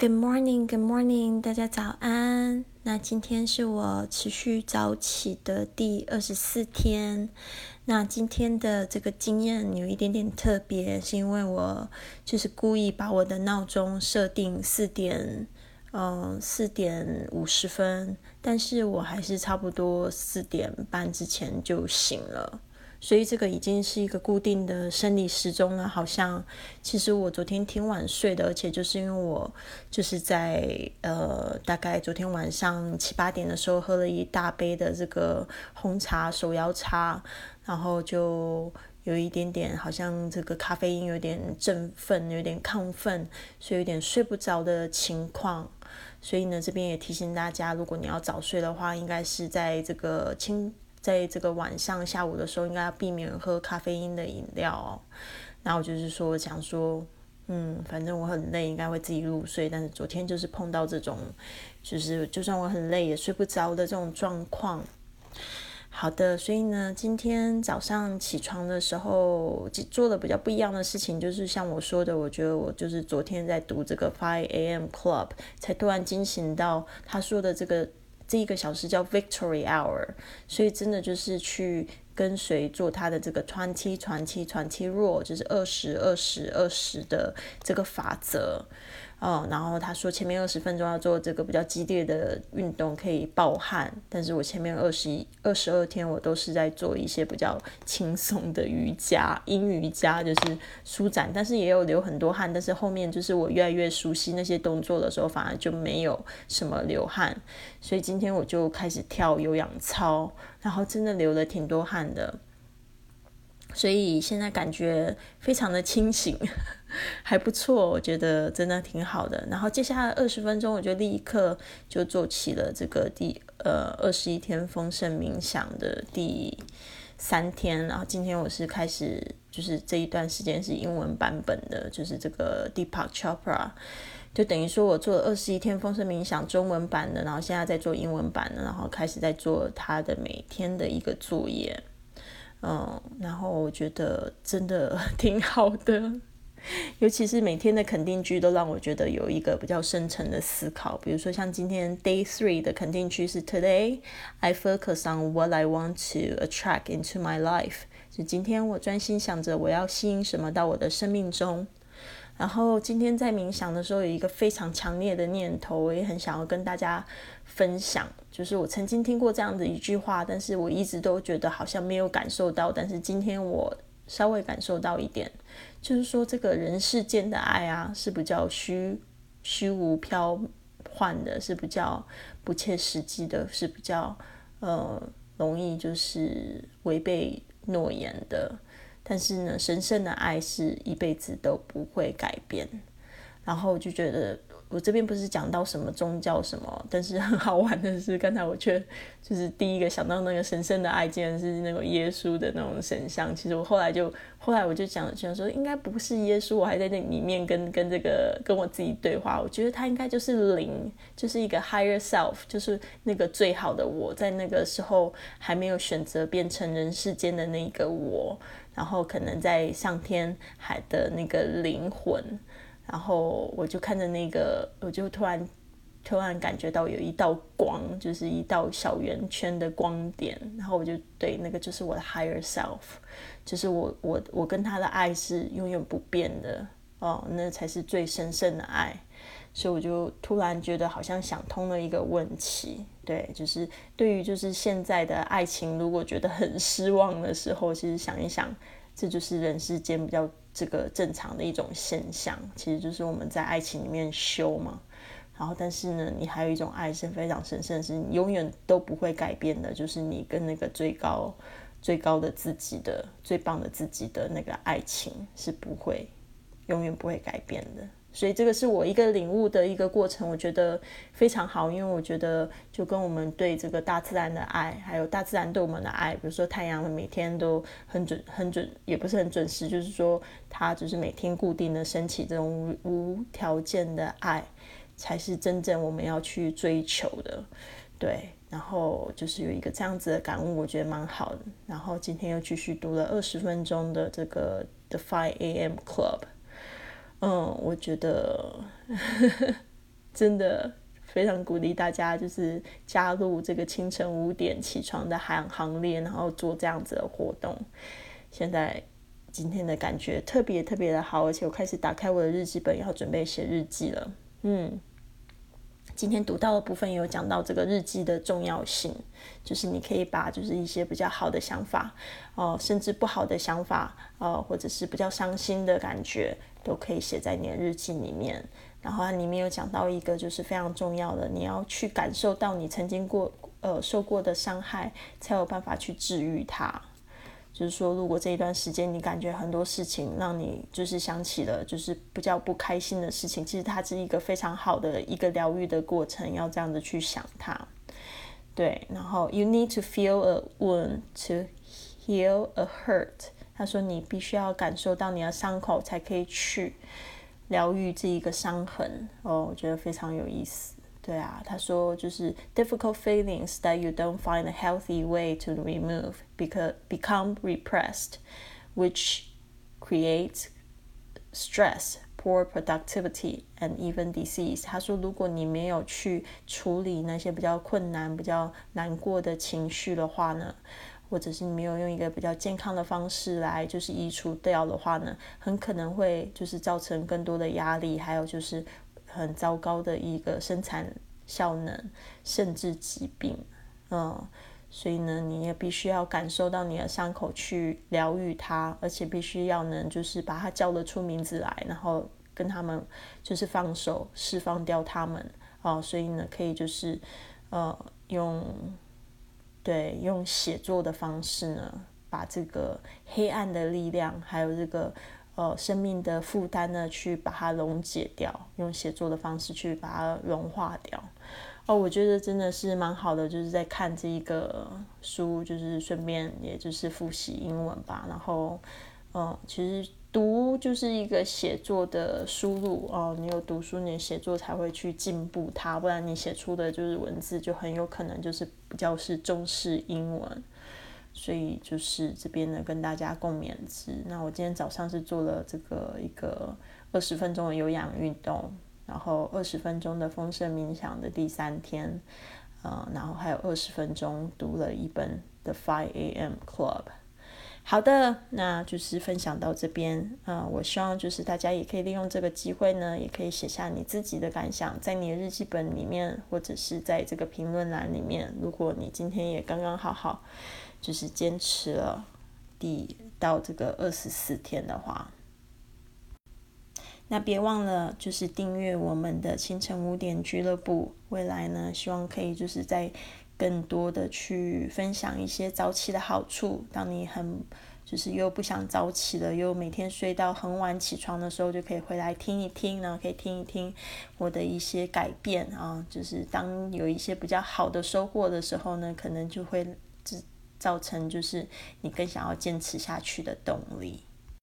Good morning, Good morning，大家早安。那今天是我持续早起的第二十四天。那今天的这个经验有一点点特别，是因为我就是故意把我的闹钟设定四点，嗯，四点五十分，但是我还是差不多四点半之前就醒了。所以这个已经是一个固定的生理时钟了，好像其实我昨天挺晚睡的，而且就是因为我就是在呃大概昨天晚上七八点的时候喝了一大杯的这个红茶手摇茶，然后就有一点点好像这个咖啡因有点振奋，有点亢奋，所以有点睡不着的情况。所以呢，这边也提醒大家，如果你要早睡的话，应该是在这个清。在这个晚上下午的时候，应该要避免喝咖啡因的饮料哦。然后就是说，想说，嗯，反正我很累，应该会自己入睡。但是昨天就是碰到这种，就是就算我很累也睡不着的这种状况。好的，所以呢，今天早上起床的时候做的比较不一样的事情，就是像我说的，我觉得我就是昨天在读这个 Five A.M. Club，才突然惊醒到他说的这个。这一个小时叫 Victory Hour，所以真的就是去跟随做他的这个传奇、传奇、传奇 rule，就是二十二十二十的这个法则。哦，然后他说前面二十分钟要做这个比较激烈的运动，可以暴汗。但是我前面二十一、二十二天我都是在做一些比较轻松的瑜伽，阴瑜伽就是舒展，但是也有流很多汗。但是后面就是我越来越熟悉那些动作的时候，反而就没有什么流汗。所以今天我就开始跳有氧操，然后真的流了挺多汗的。所以现在感觉非常的清醒，还不错，我觉得真的挺好的。然后接下来二十分钟，我就立刻就做起了这个第呃二十一天丰盛冥想的第三天。然后今天我是开始，就是这一段时间是英文版本的，就是这个 Deepak Chopra，就等于说我做了二十一天丰盛冥想中文版的，然后现在在做英文版的，然后开始在做他的每天的一个作业。嗯，然后我觉得真的 挺好的，尤其是每天的肯定句都让我觉得有一个比较深层的思考。比如说像今天 Day Three 的肯定句是 Today I focus on what I want to attract into my life，就今天我专心想着我要吸引什么到我的生命中。然后今天在冥想的时候有一个非常强烈的念头，我也很想要跟大家分享。就是我曾经听过这样的一句话，但是我一直都觉得好像没有感受到。但是今天我稍微感受到一点，就是说这个人世间的爱啊，是比较虚虚无缥缈的，是比较不切实际的，是比较呃容易就是违背诺言的。但是呢，神圣的爱是一辈子都不会改变。然后就觉得，我这边不是讲到什么宗教什么，但是 很好玩的是，刚才我却就是第一个想到那个神圣的爱，竟然是那个耶稣的那种神像。其实我后来就后来我就讲想说，应该不是耶稣，我还在那里面跟跟这个跟我自己对话。我觉得他应该就是灵，就是一个 higher self，就是那个最好的我，在那个时候还没有选择变成人世间的那个我。然后可能在上天海的那个灵魂，然后我就看着那个，我就突然突然感觉到有一道光，就是一道小圆圈的光点，然后我就对那个就是我的 higher self，就是我我我跟他的爱是永远不变的哦，那才是最神圣的爱。所以我就突然觉得好像想通了一个问题，对，就是对于就是现在的爱情，如果觉得很失望的时候，其实想一想，这就是人世间比较这个正常的一种现象，其实就是我们在爱情里面修嘛。然后，但是呢，你还有一种爱是非常神圣，是你永远都不会改变的，就是你跟那个最高、最高的自己的、最棒的自己的那个爱情是不会永远不会改变的。所以这个是我一个领悟的一个过程，我觉得非常好，因为我觉得就跟我们对这个大自然的爱，还有大自然对我们的爱，比如说太阳每天都很准、很准，也不是很准时，就是说它就是每天固定的升起这种无条件的爱，才是真正我们要去追求的。对，然后就是有一个这样子的感悟，我觉得蛮好的。然后今天又继续读了二十分钟的这个 The Five A.M. Club。嗯，我觉得真的非常鼓励大家，就是加入这个清晨五点起床的行行列，然后做这样子的活动。现在今天的感觉特别特别的好，而且我开始打开我的日记本，要准备写日记了。嗯。今天读到的部分有讲到这个日记的重要性，就是你可以把就是一些比较好的想法，哦，甚至不好的想法，呃，或者是比较伤心的感觉，都可以写在你的日记里面。然后它里面有讲到一个就是非常重要的，你要去感受到你曾经过呃受过的伤害，才有办法去治愈它。就是说，如果这一段时间你感觉很多事情让你就是想起了就是比较不开心的事情，其实它是一个非常好的一个疗愈的过程，要这样子去想它。对，然后 you need to feel a wound to heal a hurt。他说你必须要感受到你的伤口，才可以去疗愈这一个伤痕。哦，我觉得非常有意思。对啊，他说就是 difficult feelings that you don't find a healthy way to remove because become repressed, which creates stress, poor productivity, and even disease。他说，如果你没有去处理那些比较困难、比较难过的情绪的话呢，或者是你没有用一个比较健康的方式来就是移除掉的话呢，很可能会就是造成更多的压力，还有就是很糟糕的一个生产效能，甚至疾病，嗯，所以呢，你也必须要感受到你的伤口去疗愈它，而且必须要能就是把它叫得出名字来，然后跟他们就是放手释放掉他们，哦，所以呢，可以就是呃用对用写作的方式呢，把这个黑暗的力量还有这个。呃，生命的负担呢，去把它溶解掉，用写作的方式去把它融化掉。哦，我觉得真的是蛮好的，就是在看这一个书，就是顺便也就是复习英文吧。然后，嗯，其实读就是一个写作的输入哦，你有读书，你写作才会去进步它，不然你写出的就是文字，就很有可能就是比较是中式英文。所以就是这边呢，跟大家共勉之。那我今天早上是做了这个一个二十分钟的有氧运动，然后二十分钟的丰盛冥想的第三天，呃，然后还有二十分钟读了一本《The Five A.M. Club》。好的，那就是分享到这边。呃，我希望就是大家也可以利用这个机会呢，也可以写下你自己的感想，在你的日记本里面，或者是在这个评论栏里面。如果你今天也刚刚好好。就是坚持了第到这个二十四天的话，那别忘了就是订阅我们的清晨五点俱乐部。未来呢，希望可以就是在更多的去分享一些早起的好处。当你很就是又不想早起了，又每天睡到很晚起床的时候，就可以回来听一听，然后可以听一听我的一些改变啊。就是当有一些比较好的收获的时候呢，可能就会造成就是你更想要坚持下去的动力。